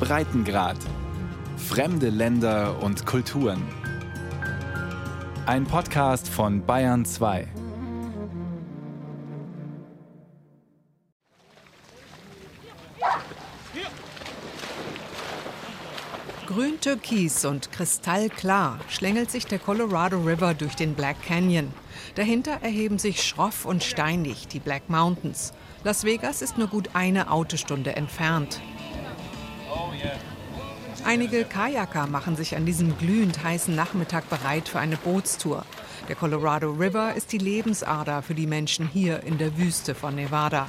Breitengrad. Fremde Länder und Kulturen. Ein Podcast von Bayern 2. Grün-türkis und kristallklar schlängelt sich der Colorado River durch den Black Canyon. Dahinter erheben sich schroff und steinig die Black Mountains. Las Vegas ist nur gut eine Autostunde entfernt. Einige Kajaker machen sich an diesem glühend heißen Nachmittag bereit für eine Bootstour. Der Colorado River ist die Lebensader für die Menschen hier in der Wüste von Nevada.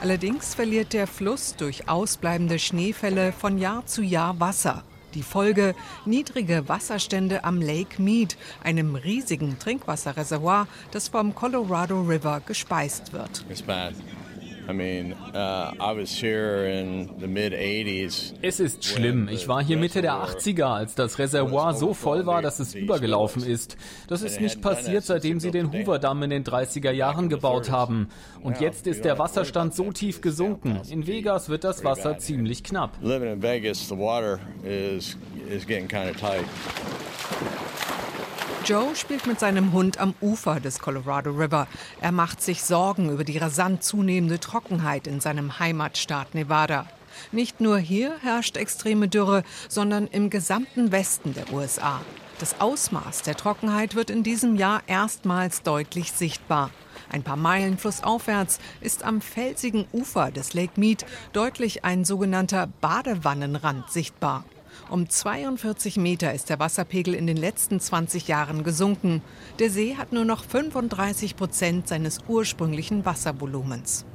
Allerdings verliert der Fluss durch ausbleibende Schneefälle von Jahr zu Jahr Wasser. Die Folge niedrige Wasserstände am Lake Mead, einem riesigen Trinkwasserreservoir, das vom Colorado River gespeist wird. Es ist schlimm. Ich war hier Mitte der 80er, als das Reservoir so voll war, dass es übergelaufen ist. Das ist nicht passiert, seitdem sie den Hoover-Damm in den 30er Jahren gebaut haben. Und jetzt ist der Wasserstand so tief gesunken. In Vegas wird das Wasser ziemlich knapp. Living in Vegas, the water is, is getting kind of tight. Joe spielt mit seinem Hund am Ufer des Colorado River. Er macht sich Sorgen über die rasant zunehmende Trockenheit in seinem Heimatstaat Nevada. Nicht nur hier herrscht extreme Dürre, sondern im gesamten Westen der USA. Das Ausmaß der Trockenheit wird in diesem Jahr erstmals deutlich sichtbar. Ein paar Meilen flussaufwärts ist am felsigen Ufer des Lake Mead deutlich ein sogenannter Badewannenrand sichtbar. Um 42 Meter ist der Wasserpegel in den letzten 20 Jahren gesunken. Der See hat nur noch 35 Prozent seines ursprünglichen Wasservolumens.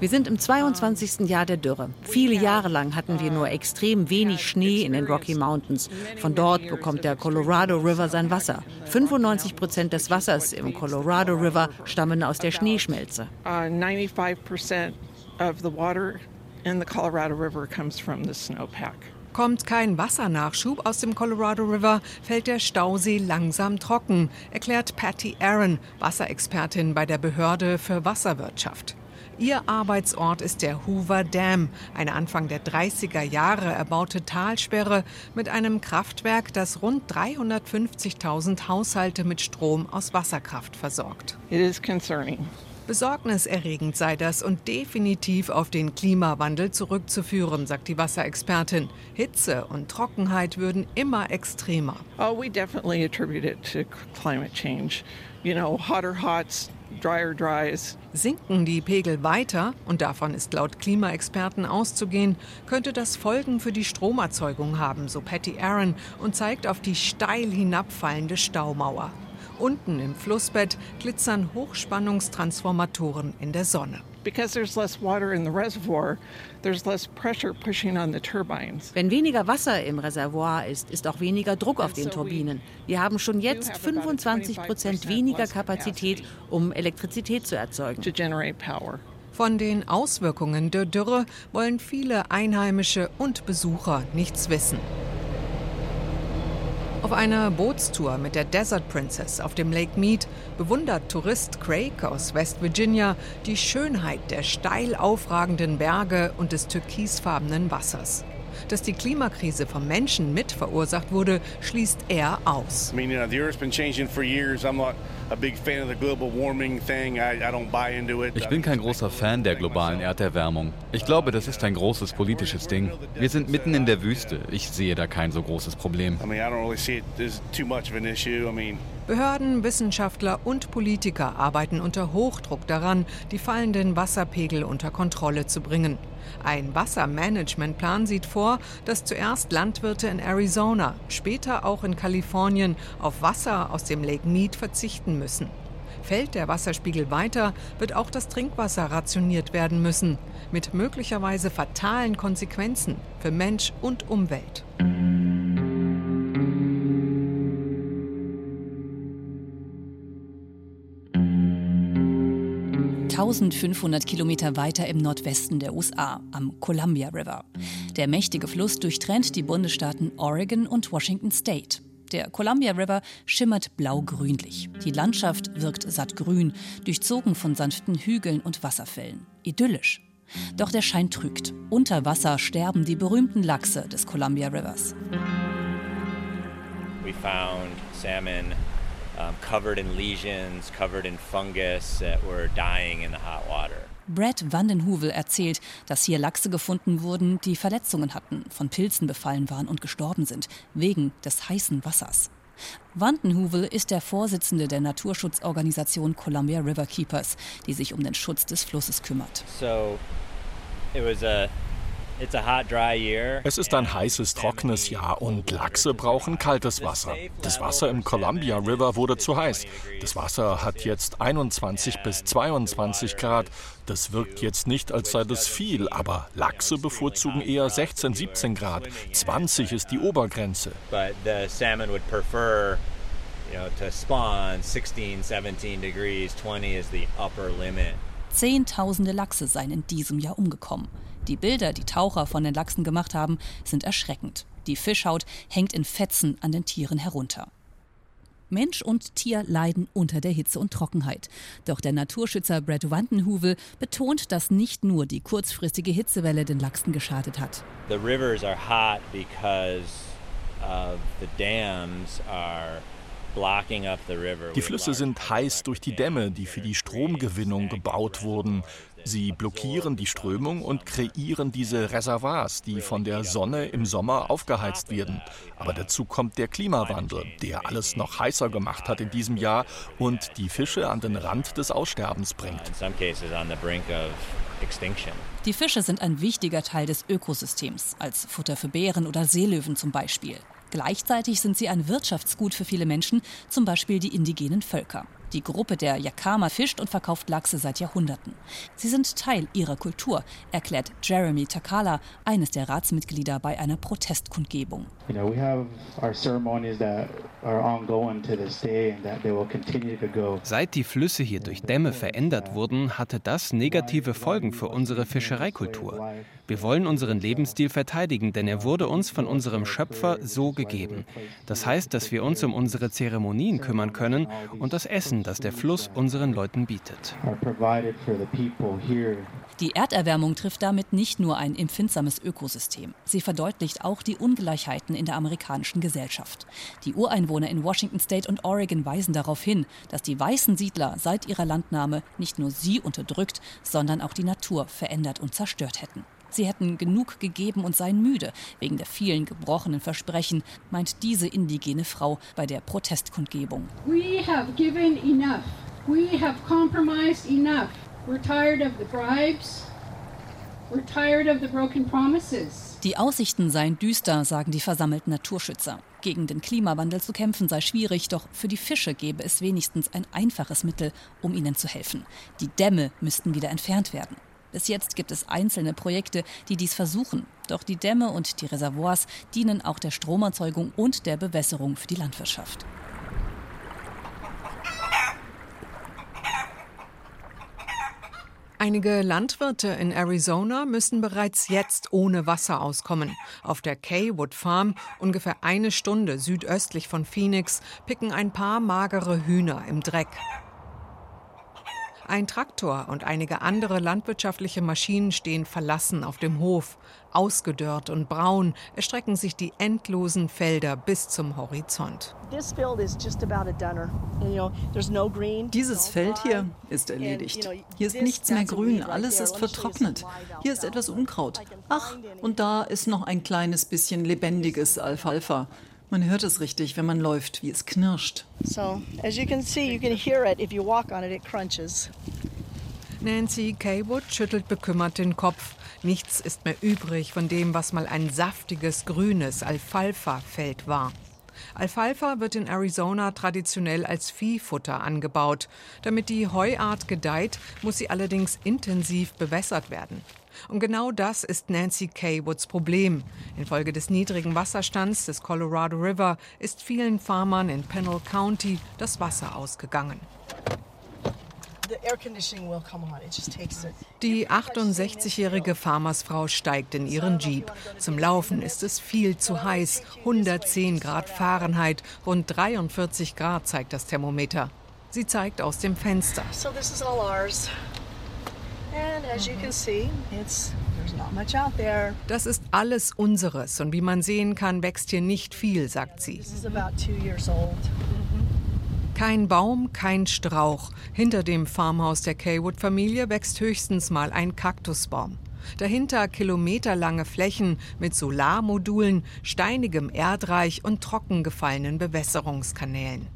Wir sind im 22. Jahr der Dürre. Viele Jahre lang hatten wir nur extrem wenig Schnee in den Rocky Mountains. Von dort bekommt der Colorado River sein Wasser. 95 Prozent des Wassers im Colorado River stammen aus der Schneeschmelze. Uh, 95 of the water in the Colorado River comes from the snowpack. Kommt kein Wassernachschub aus dem Colorado River, fällt der Stausee langsam trocken, erklärt Patty Aaron, Wasserexpertin bei der Behörde für Wasserwirtschaft. Ihr Arbeitsort ist der Hoover Dam, eine Anfang der 30er Jahre erbaute Talsperre mit einem Kraftwerk, das rund 350.000 Haushalte mit Strom aus Wasserkraft versorgt. It is concerning. Besorgniserregend sei das und definitiv auf den Klimawandel zurückzuführen, sagt die Wasserexpertin. Hitze und Trockenheit würden immer extremer. Oh, we definitely attribute it to climate change. You know, hotter hots, drier dries. Sinken die Pegel weiter, und davon ist laut Klimaexperten auszugehen, könnte das Folgen für die Stromerzeugung haben, so Patty Aaron und zeigt auf die steil hinabfallende Staumauer. Unten im Flussbett glitzern Hochspannungstransformatoren in der Sonne. Wenn weniger Wasser im Reservoir ist, ist auch weniger Druck auf den Turbinen. Wir haben schon jetzt 25 Prozent weniger Kapazität, um Elektrizität zu erzeugen. Von den Auswirkungen der Dürre wollen viele Einheimische und Besucher nichts wissen. Auf einer Bootstour mit der Desert Princess auf dem Lake Mead bewundert Tourist Craig aus West Virginia die Schönheit der steil aufragenden Berge und des türkisfarbenen Wassers. Dass die Klimakrise vom Menschen mit verursacht wurde, schließt er aus. I mean, you know, the Earth's been changing for years. I'm not ich bin kein großer Fan der globalen Erderwärmung. Ich glaube, das ist ein großes politisches Ding. Wir sind mitten in der Wüste. Ich sehe da kein so großes Problem. Behörden, Wissenschaftler und Politiker arbeiten unter Hochdruck daran, die fallenden Wasserpegel unter Kontrolle zu bringen. Ein Wassermanagementplan sieht vor, dass zuerst Landwirte in Arizona, später auch in Kalifornien auf Wasser aus dem Lake Mead verzichten müssen. Fällt der Wasserspiegel weiter, wird auch das Trinkwasser rationiert werden müssen, mit möglicherweise fatalen Konsequenzen für Mensch und Umwelt. 1500 Kilometer weiter im Nordwesten der USA, am Columbia River. Der mächtige Fluss durchtrennt die Bundesstaaten Oregon und Washington State. Der Columbia River schimmert blau-grünlich. Die Landschaft wirkt sattgrün, durchzogen von sanften Hügeln und Wasserfällen. Idyllisch. Doch der Schein trügt. Unter Wasser sterben die berühmten Lachse des Columbia Rivers. We found salmon um, covered in lesions, covered in fungus that were dying in the hot water. Brad Vandenhovel erzählt, dass hier Lachse gefunden wurden, die Verletzungen hatten, von Pilzen befallen waren und gestorben sind, wegen des heißen Wassers. Vandenhovel ist der Vorsitzende der Naturschutzorganisation Columbia River Keepers, die sich um den Schutz des Flusses kümmert. So, it was a es ist ein heißes, trockenes Jahr und Lachse brauchen kaltes Wasser. Das Wasser im Columbia River wurde zu heiß. Das Wasser hat jetzt 21 bis 22 Grad. Das wirkt jetzt nicht, als sei das viel, aber Lachse bevorzugen eher 16, 17 Grad. 20 ist die Obergrenze. Zehntausende Lachse seien in diesem Jahr umgekommen. Die Bilder, die Taucher von den Lachsen gemacht haben, sind erschreckend. Die Fischhaut hängt in Fetzen an den Tieren herunter. Mensch und Tier leiden unter der Hitze und Trockenheit. Doch der Naturschützer Brad Wandenhuvel betont, dass nicht nur die kurzfristige Hitzewelle den Lachsen geschadet hat. The rivers are hot because of the dams are die Flüsse sind heiß durch die Dämme, die für die Stromgewinnung gebaut wurden. Sie blockieren die Strömung und kreieren diese Reservoirs, die von der Sonne im Sommer aufgeheizt werden. Aber dazu kommt der Klimawandel, der alles noch heißer gemacht hat in diesem Jahr und die Fische an den Rand des Aussterbens bringt. Die Fische sind ein wichtiger Teil des Ökosystems, als Futter für Bären oder Seelöwen zum Beispiel. Gleichzeitig sind sie ein Wirtschaftsgut für viele Menschen, zum Beispiel die indigenen Völker. Die Gruppe der Yakama fischt und verkauft Lachse seit Jahrhunderten. Sie sind Teil ihrer Kultur, erklärt Jeremy Takala, eines der Ratsmitglieder bei einer Protestkundgebung. Seit die Flüsse hier durch Dämme verändert wurden, hatte das negative Folgen für unsere Fischereikultur. Wir wollen unseren Lebensstil verteidigen, denn er wurde uns von unserem Schöpfer so gegeben. Das heißt, dass wir uns um unsere Zeremonien kümmern können und das Essen, das der Fluss unseren Leuten bietet. Die Erderwärmung trifft damit nicht nur ein empfindsames Ökosystem. Sie verdeutlicht auch die Ungleichheiten in der amerikanischen Gesellschaft. Die Ureinwohner in Washington State und Oregon weisen darauf hin, dass die weißen Siedler seit ihrer Landnahme nicht nur sie unterdrückt, sondern auch die Natur verändert und zerstört hätten. Sie hätten genug gegeben und seien müde wegen der vielen gebrochenen Versprechen, meint diese indigene Frau bei der Protestkundgebung. We have given enough. We have compromised enough. We're tired of the bribes. We're tired of the broken promises. Die Aussichten seien düster, sagen die versammelten Naturschützer. Gegen den Klimawandel zu kämpfen sei schwierig, doch für die Fische gäbe es wenigstens ein einfaches Mittel, um ihnen zu helfen. Die Dämme müssten wieder entfernt werden. Bis jetzt gibt es einzelne Projekte, die dies versuchen. Doch die Dämme und die Reservoirs dienen auch der Stromerzeugung und der Bewässerung für die Landwirtschaft. Einige Landwirte in Arizona müssen bereits jetzt ohne Wasser auskommen. Auf der Kaywood Farm, ungefähr eine Stunde südöstlich von Phoenix, picken ein paar magere Hühner im Dreck. Ein Traktor und einige andere landwirtschaftliche Maschinen stehen verlassen auf dem Hof. Ausgedörrt und braun erstrecken sich die endlosen Felder bis zum Horizont. Dieses Feld hier ist erledigt. Hier ist nichts mehr grün, alles ist vertrocknet. Hier ist etwas Unkraut. Ach, und da ist noch ein kleines bisschen lebendiges Alfalfa. Man hört es richtig, wenn man läuft, wie es knirscht. So, as you can see, you can hear it if you walk on it, it crunches. Nancy Kaywood schüttelt bekümmert den Kopf. Nichts ist mehr übrig von dem, was mal ein saftiges grünes Alfalfa-Feld war. Alfalfa wird in Arizona traditionell als Viehfutter angebaut. Damit die Heuart gedeiht, muss sie allerdings intensiv bewässert werden. Und genau das ist Nancy Kaywoods Problem. Infolge des niedrigen Wasserstands des Colorado River ist vielen Farmern in Pennell County das Wasser ausgegangen. Die 68-jährige Farmersfrau steigt in ihren Jeep. Zum Laufen ist es viel zu heiß. 110 Grad Fahrenheit, rund 43 Grad zeigt das Thermometer. Sie zeigt aus dem Fenster. So this is all ours. Das ist alles unseres und wie man sehen kann, wächst hier nicht viel, sagt sie. Kein Baum, kein Strauch. Hinter dem Farmhaus der Kaywood-Familie wächst höchstens mal ein Kaktusbaum. Dahinter kilometerlange Flächen mit Solarmodulen, steinigem Erdreich und trockengefallenen Bewässerungskanälen.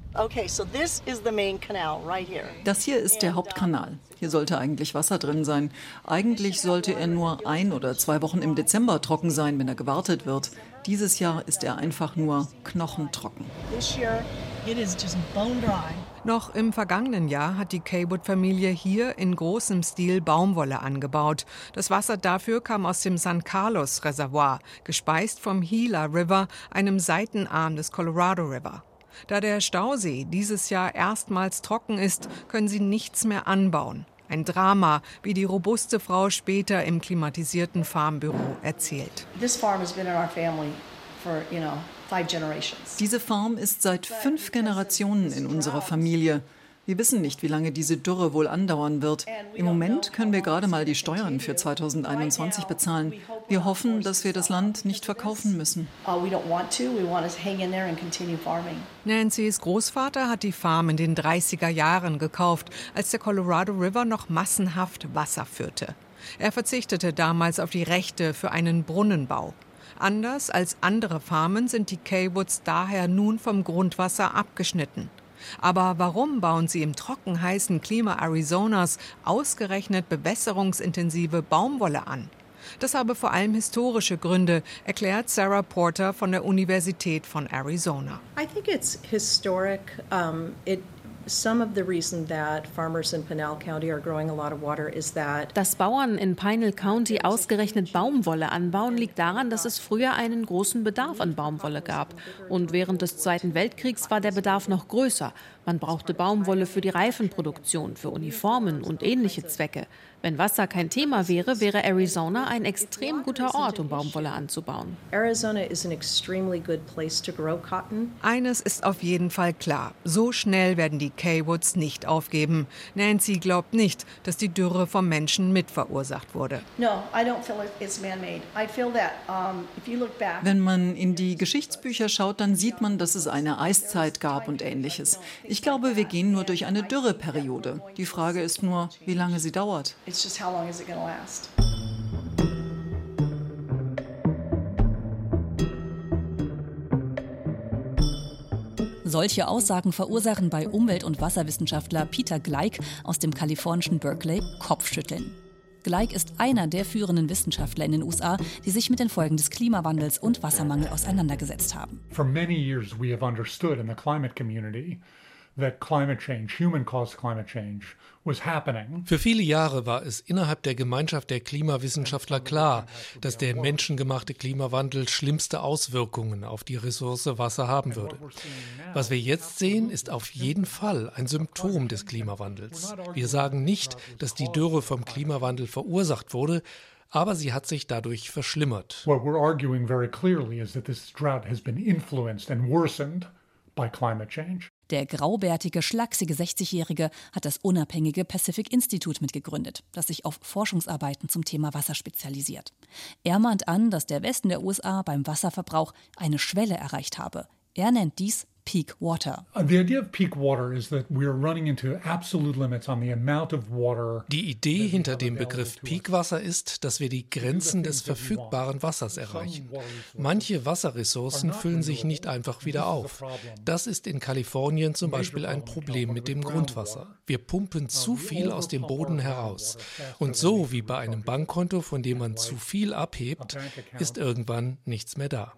Das hier ist der Hauptkanal. Hier sollte eigentlich Wasser drin sein. Eigentlich sollte er nur ein oder zwei Wochen im Dezember trocken sein, wenn er gewartet wird. Dieses Jahr ist er einfach nur knochentrocken. Noch im vergangenen Jahr hat die Kaywood-Familie hier in großem Stil Baumwolle angebaut. Das Wasser dafür kam aus dem San Carlos Reservoir, gespeist vom Gila River, einem Seitenarm des Colorado River. Da der Stausee dieses Jahr erstmals trocken ist, können sie nichts mehr anbauen. Ein Drama, wie die robuste Frau später im klimatisierten Farmbüro erzählt. Diese Farm ist seit fünf Generationen in unserer Familie. Wir wissen nicht, wie lange diese Dürre wohl andauern wird. Im Moment können wir gerade mal die Steuern für 2021 bezahlen. Wir hoffen, dass wir das Land nicht verkaufen müssen. Uh, Nancys Großvater hat die Farm in den 30er Jahren gekauft, als der Colorado River noch massenhaft Wasser führte. Er verzichtete damals auf die Rechte für einen Brunnenbau. Anders als andere Farmen sind die Kaywoods daher nun vom Grundwasser abgeschnitten. Aber warum bauen sie im trockenheißen Klima Arizonas ausgerechnet bewässerungsintensive Baumwolle an? Das habe vor allem historische Gründe, erklärt Sarah Porter von der Universität von Arizona. I think it's historic. Um, it dass Bauern in Pinal County ausgerechnet Baumwolle anbauen, liegt daran, dass es früher einen großen Bedarf an Baumwolle gab. Und während des Zweiten Weltkriegs war der Bedarf noch größer. Man brauchte Baumwolle für die Reifenproduktion, für Uniformen und ähnliche Zwecke. Wenn Wasser kein Thema wäre, wäre Arizona ein extrem guter Ort, um Baumwolle anzubauen. Eines ist auf jeden Fall klar. So schnell werden die Kaywoods nicht aufgeben. Nancy glaubt nicht, dass die Dürre vom Menschen mitverursacht wurde. Wenn man in die Geschichtsbücher schaut, dann sieht man, dass es eine Eiszeit gab und ähnliches. Ich glaube, wir gehen nur durch eine Dürreperiode. Die Frage ist nur, wie lange sie dauert. Solche Aussagen verursachen bei Umwelt- und Wasserwissenschaftler Peter Gleik aus dem kalifornischen Berkeley Kopfschütteln. Gleik ist einer der führenden Wissenschaftler in den USA, die sich mit den Folgen des Klimawandels und Wassermangel auseinandergesetzt haben. For many years we have understood in the climate community für viele Jahre war es innerhalb der Gemeinschaft der Klimawissenschaftler klar, dass der menschengemachte Klimawandel schlimmste Auswirkungen auf die Ressource Wasser haben würde. Was wir jetzt sehen, ist auf jeden Fall ein Symptom des Klimawandels. Wir sagen nicht, dass die Dürre vom Klimawandel verursacht wurde, aber sie hat sich dadurch verschlimmert. What we're arguing very clearly is that this drought has been influenced and worsened by climate change. Der graubärtige, schlachsige 60-Jährige hat das unabhängige Pacific Institute mitgegründet, das sich auf Forschungsarbeiten zum Thema Wasser spezialisiert. Er mahnt an, dass der Westen der USA beim Wasserverbrauch eine Schwelle erreicht habe. Er nennt dies peak water. Uh, die Idee hinter dem Begriff Peakwasser ist, dass wir die Grenzen des verfügbaren Wassers erreichen. Manche Wasserressourcen füllen sich nicht einfach wieder auf. Das ist in Kalifornien zum Beispiel ein Problem mit dem Grundwasser. Wir pumpen zu viel aus dem Boden heraus. Und so wie bei einem Bankkonto, von dem man zu viel abhebt, ist irgendwann nichts mehr da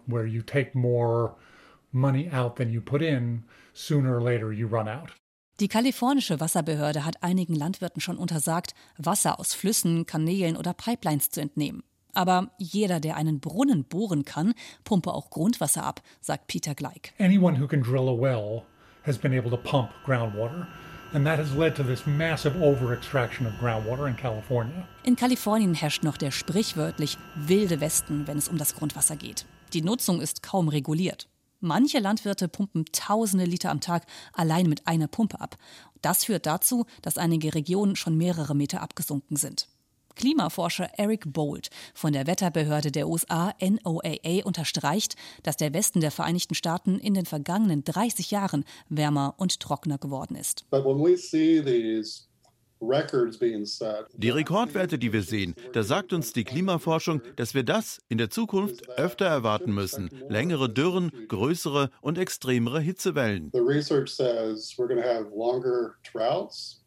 money out than you put in, sooner or later you run out. Die kalifornische Wasserbehörde hat einigen Landwirten schon untersagt, Wasser aus Flüssen, Kanälen oder Pipelines zu entnehmen. Aber jeder, der einen Brunnen bohren kann, pumpe auch Grundwasser ab, sagt Peter Gleik. Anyone who can drill a well has been able to pump groundwater. And that has led to this massive overextraction of groundwater in California. In Kalifornien herrscht noch der sprichwörtlich wilde Westen, wenn es um das Grundwasser geht. Die Nutzung ist kaum reguliert. Manche Landwirte pumpen tausende Liter am Tag allein mit einer Pumpe ab. Das führt dazu, dass einige Regionen schon mehrere Meter abgesunken sind. Klimaforscher Eric Bold von der Wetterbehörde der USA NOAA unterstreicht, dass der Westen der Vereinigten Staaten in den vergangenen 30 Jahren wärmer und trockener geworden ist. Die Rekordwerte, die wir sehen, da sagt uns die Klimaforschung, dass wir das in der Zukunft öfter erwarten müssen. Längere Dürren, größere und extremere Hitzewellen. The research says we're going to have longer droughts.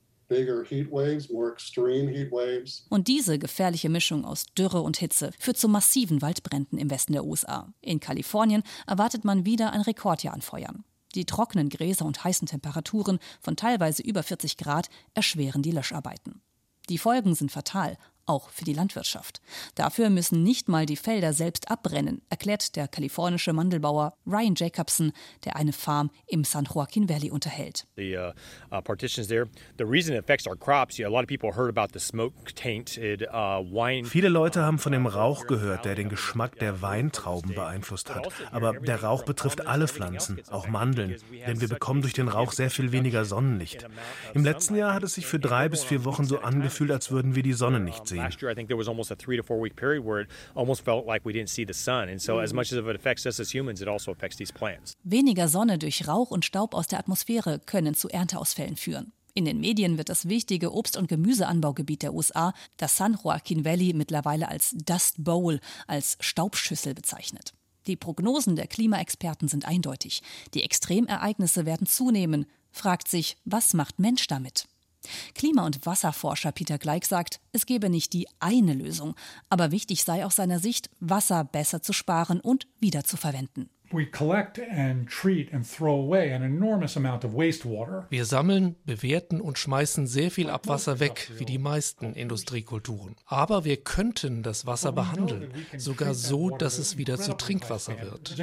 Und diese gefährliche Mischung aus Dürre und Hitze führt zu massiven Waldbränden im Westen der USA. In Kalifornien erwartet man wieder ein Rekordjahr an Feuern. Die trockenen Gräser und heißen Temperaturen von teilweise über 40 Grad erschweren die Löscharbeiten. Die Folgen sind fatal, auch für die Landwirtschaft. Dafür müssen nicht mal die Felder selbst abbrennen, erklärt der kalifornische Mandelbauer Ryan Jacobson, der eine Farm im San Joaquin Valley unterhält. The uh, uh, partitions there, the reason it affects our crops, a lot of people heard about the smoke tainted uh, wine. Viele Leute haben von dem Rauch gehört, der den Geschmack der Weintrauben beeinflusst hat. Aber der Rauch betrifft alle Pflanzen, auch Mandeln, denn wir bekommen durch den Rauch sehr viel weniger Sonnenlicht. Im letzten Jahr hat es sich für drei bis vier Wochen so angefühlt, als würden wir die Sonne nicht sehen sehen. Last year, I think there was almost a three to four week period where it almost felt like we didn't see the sun. And so, as much as it affects us as humans, it also affects these plants. Weniger Sonne durch Rauch und Staub aus der Atmosphäre können zu Ernteausfällen führen. In den Medien wird das wichtige Obst- und Gemüseanbaugebiet der USA, das San Joaquin Valley, mittlerweile als Dust Bowl, als Staubschüssel bezeichnet. Die Prognosen der Klimaexperten sind eindeutig. Die Extremereignisse werden zunehmen. Fragt sich, was macht Mensch damit? Klima- und Wasserforscher Peter Gleich sagt, es gebe nicht die eine Lösung, aber wichtig sei aus seiner Sicht, Wasser besser zu sparen und wieder zu verwenden. Wir sammeln, bewerten und schmeißen sehr viel Abwasser weg, wie die meisten Industriekulturen. Aber wir könnten das Wasser behandeln, sogar so, dass es wieder zu Trinkwasser wird.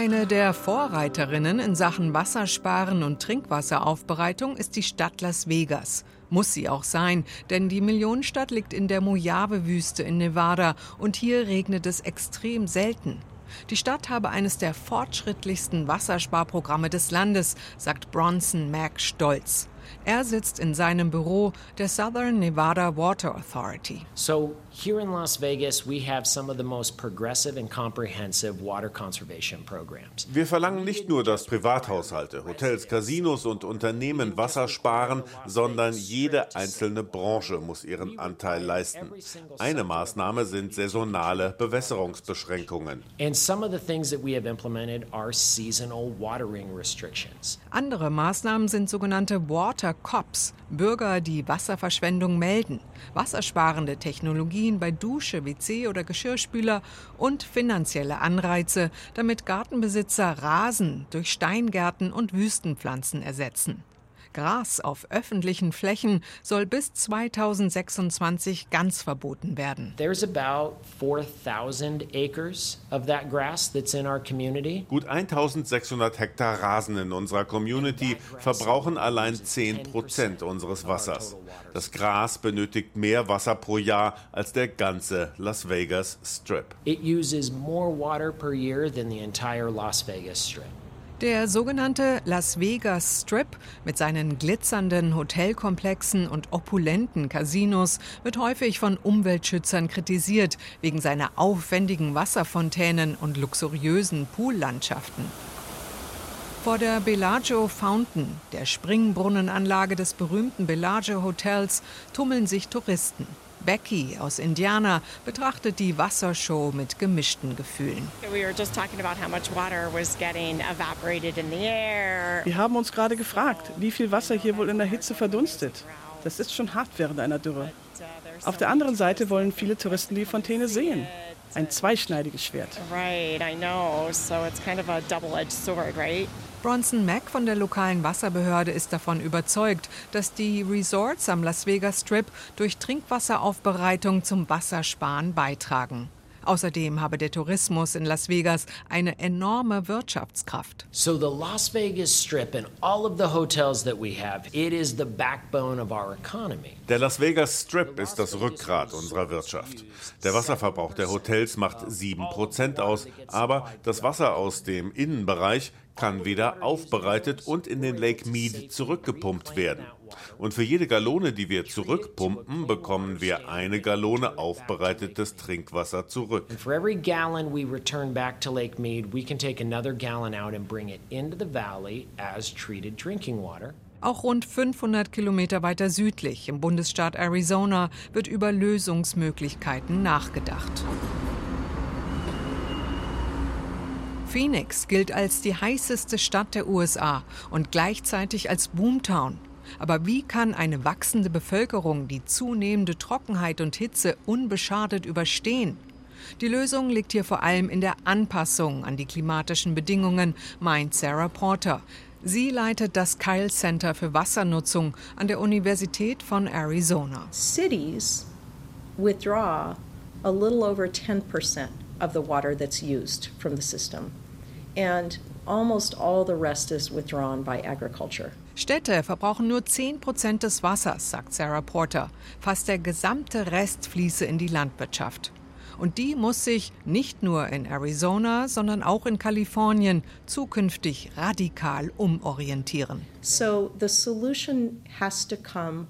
Eine der Vorreiterinnen in Sachen Wassersparen und Trinkwasseraufbereitung ist die Stadt Las Vegas. Muss sie auch sein, denn die Millionenstadt liegt in der Mojave-Wüste in Nevada und hier regnet es extrem selten. Die Stadt habe eines der fortschrittlichsten Wassersparprogramme des Landes, sagt Bronson Mack stolz. Er sitzt in seinem Büro der Southern Nevada Water Authority. So here in Las Vegas we have some of the most progressive and comprehensive water conservation programs. Wir verlangen nicht nur, dass Privathaushalte, Hotels, Casinos und Unternehmen Wasser sparen, sondern jede einzelne Branche muss ihren Anteil leisten. Eine Maßnahme sind saisonale Bewässerungsbeschränkungen. And some of the things that we have implemented are seasonal watering restrictions. Andere Maßnahmen sind sogenannte Water Cops, Bürger, die Wasserverschwendung melden, wassersparende Technologien bei Dusche, WC oder Geschirrspüler und finanzielle Anreize, damit Gartenbesitzer Rasen durch Steingärten und Wüstenpflanzen ersetzen. Gras auf öffentlichen Flächen soll bis 2026 ganz verboten werden. There's about 4000 acres of that grass that's in our community. Gut 1600 Hektar Rasen in unserer Community verbrauchen allein 10 Prozent unseres Wassers. Das Gras benötigt mehr Wasser pro Jahr als der ganze Las Vegas Strip. It uses more water per year than the entire Las Vegas Strip. Der sogenannte Las Vegas Strip mit seinen glitzernden Hotelkomplexen und opulenten Casinos wird häufig von Umweltschützern kritisiert, wegen seiner aufwendigen Wasserfontänen und luxuriösen Poollandschaften. Vor der Bellagio Fountain, der Springbrunnenanlage des berühmten Bellagio Hotels, tummeln sich Touristen. Becky aus Indiana betrachtet die Wassershow mit gemischten Gefühlen. Wir haben uns gerade gefragt, wie viel Wasser hier wohl in der Hitze verdunstet. Das ist schon hart während einer Dürre. Auf der anderen Seite wollen viele Touristen die Fontäne sehen. Ein zweischneidiges Schwert. Right, I know. So it's kind of a double-edged sword, right? Bronson Mack von der lokalen Wasserbehörde ist davon überzeugt, dass die Resorts am Las Vegas Strip durch Trinkwasseraufbereitung zum Wassersparen beitragen. Außerdem habe der Tourismus in Las Vegas eine enorme Wirtschaftskraft. So the Las Vegas Strip and all of the hotels that we have, it is the backbone of our economy. Der Las Vegas Strip ist das Rückgrat unserer Wirtschaft. Der Wasserverbrauch der Hotels macht 7% aus, aber das Wasser aus dem Innenbereich kann wieder aufbereitet und in den Lake Mead zurückgepumpt werden. Und für jede Gallone, die wir zurückpumpen, bekommen wir eine Gallone aufbereitetes Trinkwasser zurück. Auch rund 500 Kilometer weiter südlich im Bundesstaat Arizona wird über Lösungsmöglichkeiten nachgedacht. Phoenix gilt als die heißeste Stadt der USA und gleichzeitig als Boomtown. Aber wie kann eine wachsende Bevölkerung die zunehmende Trockenheit und Hitze unbeschadet überstehen? Die Lösung liegt hier vor allem in der Anpassung an die klimatischen Bedingungen, meint Sarah Porter. Sie leitet das Kyle Center für Wassernutzung an der Universität von Arizona. Cities withdraw a little over 10% of the water that's used from the system. And almost all the rest is withdrawn by agriculture. Städte verbrauchen nur 10 Prozent des Wassers, sagt Sarah Porter. Fast der gesamte Rest fließe in die Landwirtschaft. Und die muss sich nicht nur in Arizona, sondern auch in Kalifornien zukünftig radikal umorientieren. So the solution has to come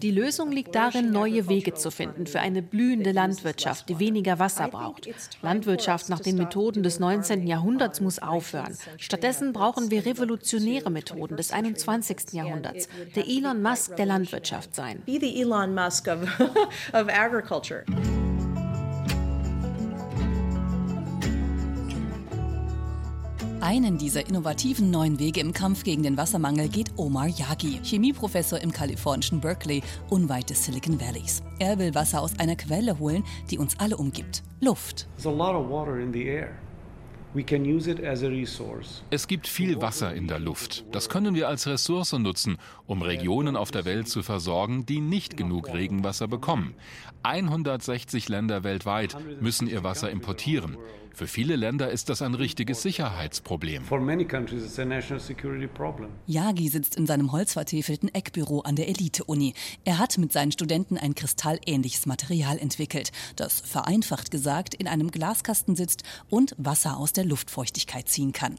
die Lösung liegt darin, neue Wege zu finden für eine blühende Landwirtschaft, die weniger Wasser braucht. Landwirtschaft nach den Methoden des 19. Jahrhunderts muss aufhören. Stattdessen brauchen wir revolutionäre Methoden des 21. Jahrhunderts. Der Elon Musk der Landwirtschaft sein. Be the Elon Musk of, of agriculture. Einen dieser innovativen neuen Wege im Kampf gegen den Wassermangel geht Omar Yagi, Chemieprofessor im kalifornischen Berkeley, unweit des Silicon Valleys. Er will Wasser aus einer Quelle holen, die uns alle umgibt: Luft. Es gibt viel Wasser in der Luft. Das können wir als Ressource nutzen, um Regionen auf der Welt zu versorgen, die nicht genug Regenwasser bekommen. 160 Länder weltweit müssen ihr Wasser importieren. Für viele Länder ist das ein richtiges Sicherheitsproblem. Yagi sitzt in seinem holzvertäfelten Eckbüro an der Elite-Uni. Er hat mit seinen Studenten ein kristallähnliches Material entwickelt, das vereinfacht gesagt in einem Glaskasten sitzt und Wasser aus der Luftfeuchtigkeit ziehen kann.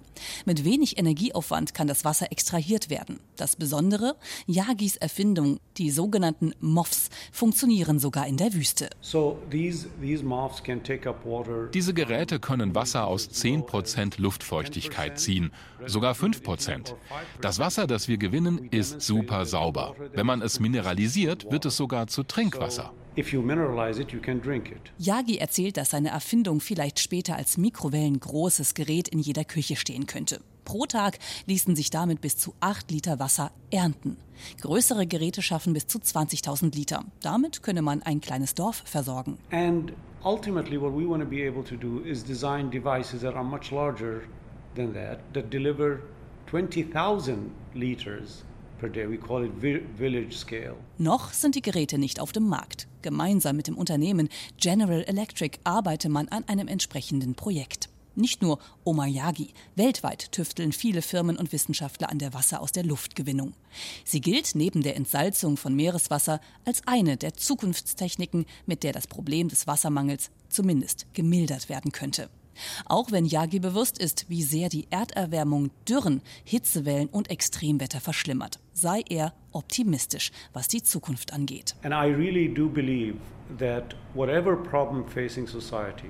Mit wenig Energieaufwand kann das Wasser extrahiert werden. Das Besondere, Yagis Erfindung, die sogenannten MOFs, funktionieren sogar in der Wüste. Diese Geräte können Wasser aus 10% Luftfeuchtigkeit ziehen, sogar 5%. Das Wasser, das wir gewinnen, ist super sauber. Wenn man es mineralisiert, wird es sogar zu Trinkwasser. Yagi erzählt, dass seine Erfindung vielleicht später als Mikrowellen großes Gerät in jeder Küche stehen könnte. Pro Tag ließen sich damit bis zu 8 Liter Wasser ernten. Größere Geräte schaffen bis zu 20.000 Liter. Damit könne man ein kleines Dorf versorgen. And ultimately what we want to be able to do is design devices that are much larger than that, that deliver 20,000 liters per day. We call it village scale. Noch sind die Geräte nicht auf dem Markt. Gemeinsam mit dem Unternehmen General Electric arbeite man an einem entsprechenden Projekt. Nicht nur Omayagi. Weltweit tüfteln viele Firmen und Wissenschaftler an der Wasser aus der Luftgewinnung. Sie gilt neben der Entsalzung von Meereswasser als eine der Zukunftstechniken, mit der das Problem des Wassermangels zumindest gemildert werden könnte. Auch wenn Yagi bewusst ist, wie sehr die Erderwärmung Dürren, Hitzewellen und Extremwetter verschlimmert, sei er optimistisch, was die Zukunft angeht. And I really do believe that whatever problem facing society,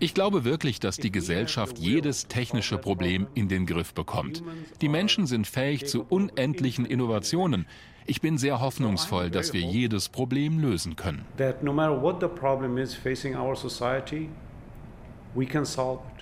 Ich glaube wirklich, dass die Gesellschaft jedes technische Problem in den Griff bekommt. Die Menschen sind fähig zu unendlichen Innovationen. Ich bin sehr hoffnungsvoll, dass wir jedes Problem lösen können. That no matter what the problem is facing our society, we can solve it.